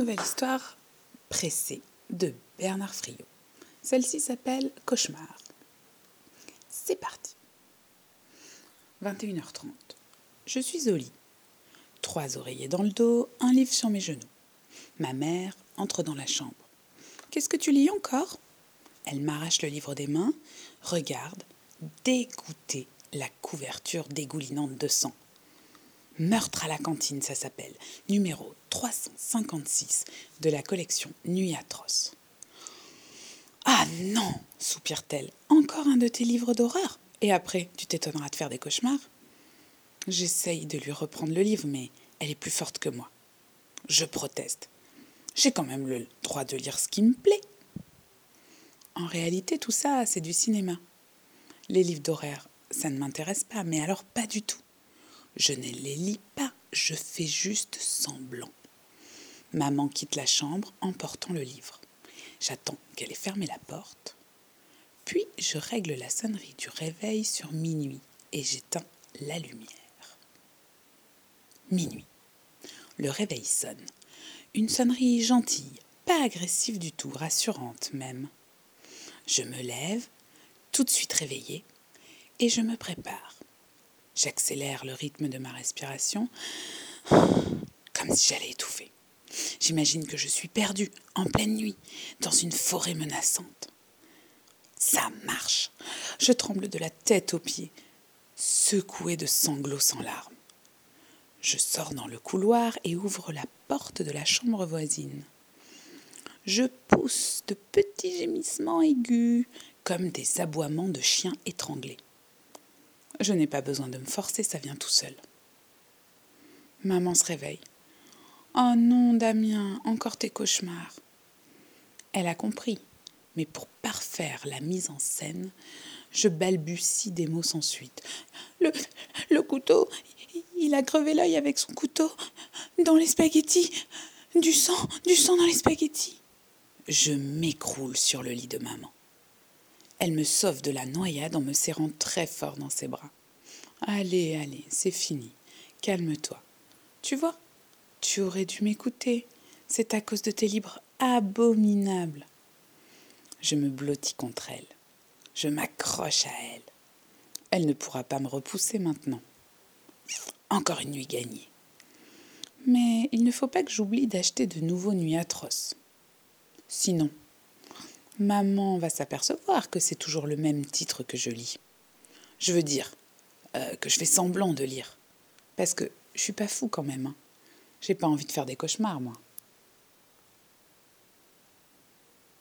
nouvelle histoire pressée de Bernard Friot. Celle-ci s'appelle Cauchemar. C'est parti. 21h30. Je suis au lit. Trois oreillers dans le dos, un livre sur mes genoux. Ma mère entre dans la chambre. Qu'est-ce que tu lis encore? Elle m'arrache le livre des mains, regarde, dégoûtée, la couverture dégoulinante de sang. Meurtre à la cantine, ça s'appelle. Numéro 356 de la collection Nuit atroce. Ah non soupire-t-elle. Encore un de tes livres d'horreur Et après, tu t'étonneras de faire des cauchemars J'essaye de lui reprendre le livre, mais elle est plus forte que moi. Je proteste. J'ai quand même le droit de lire ce qui me plaît. En réalité, tout ça, c'est du cinéma. Les livres d'horreur, ça ne m'intéresse pas, mais alors pas du tout. Je ne les lis pas, je fais juste semblant. Maman quitte la chambre en portant le livre. J'attends qu'elle ait fermé la porte. Puis je règle la sonnerie du réveil sur minuit et j'éteins la lumière. Minuit. Le réveil sonne. Une sonnerie gentille, pas agressive du tout, rassurante même. Je me lève, tout de suite réveillée, et je me prépare. J'accélère le rythme de ma respiration, comme si j'allais étouffer. J'imagine que je suis perdue, en pleine nuit, dans une forêt menaçante. Ça marche. Je tremble de la tête aux pieds, secouée de sanglots sans larmes. Je sors dans le couloir et ouvre la porte de la chambre voisine. Je pousse de petits gémissements aigus, comme des aboiements de chiens étranglés. Je n'ai pas besoin de me forcer, ça vient tout seul. Maman se réveille. Oh non, Damien, encore tes cauchemars. Elle a compris, mais pour parfaire la mise en scène, je balbutie des mots sans suite. Le, le couteau, il a crevé l'œil avec son couteau dans les spaghettis. Du sang, du sang dans les spaghettis. Je m'écroule sur le lit de maman. Elle me sauve de la noyade en me serrant très fort dans ses bras. Allez, allez, c'est fini. Calme-toi. Tu vois, tu aurais dû m'écouter. C'est à cause de tes livres abominables. Je me blottis contre elle. Je m'accroche à elle. Elle ne pourra pas me repousser maintenant. Encore une nuit gagnée. Mais il ne faut pas que j'oublie d'acheter de nouveaux nuits atroces. Sinon, Maman va s'apercevoir que c'est toujours le même titre que je lis. Je veux dire euh, que je fais semblant de lire. Parce que je suis pas fou quand même. Hein. J'ai pas envie de faire des cauchemars, moi.